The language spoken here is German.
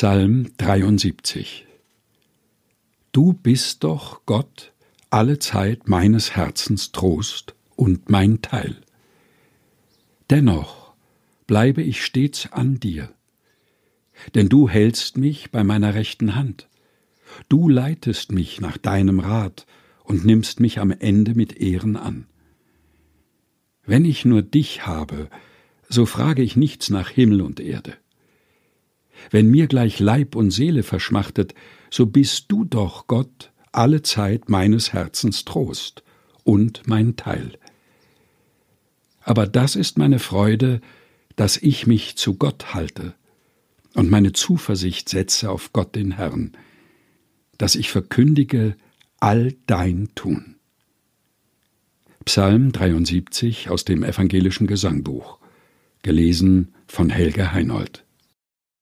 Psalm 73 Du bist doch, Gott, alle Zeit meines Herzens Trost und mein Teil. Dennoch bleibe ich stets an dir, denn du hältst mich bei meiner rechten Hand. Du leitest mich nach deinem Rat und nimmst mich am Ende mit Ehren an. Wenn ich nur dich habe, so frage ich nichts nach Himmel und Erde. Wenn mir gleich Leib und Seele verschmachtet, so bist du doch, Gott, alle Zeit meines Herzens Trost und mein Teil. Aber das ist meine Freude, dass ich mich zu Gott halte und meine Zuversicht setze auf Gott den Herrn, dass ich verkündige all dein Tun. Psalm 73 aus dem evangelischen Gesangbuch, gelesen von Helge Heinold.